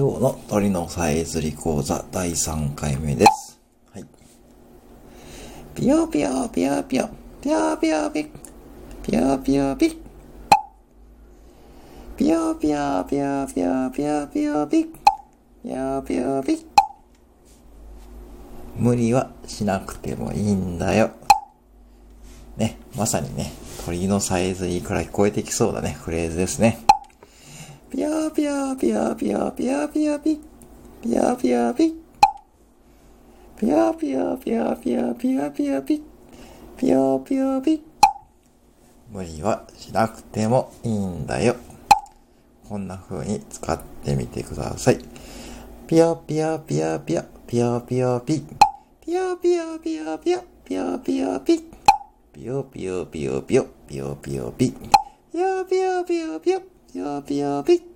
今日の鳥のさえずり講座第3回目です。はい。ぴよぴよぴよぴよ、ぴよぴよぴ、ぴよぴよぴ、ぴよぴよぴよぴよぴよぴよぴ、ぴよぴよぴ。無理はしなくてもいいんだよ。ね、まさにね、鳥のさえずりから聞こえてきそうだね、フレーズですね。ぴよぴよぴよぴよぴよぴよぴ。ぴよぴよぴ。ぴよぴよぴよぴよぴよぴよぴ。ぴよぴよぴ。無理はしなくてもいいんだよ。こんな風に使ってみてください。ぴよぴよぴよぴよぴよぴよぴ。ぴよぴよぴよぴよぴよぴよぴ。ぴよぴよぴよぴよぴよぴよぴ。ぴよぴよぴよぴよぴよぴよぴ。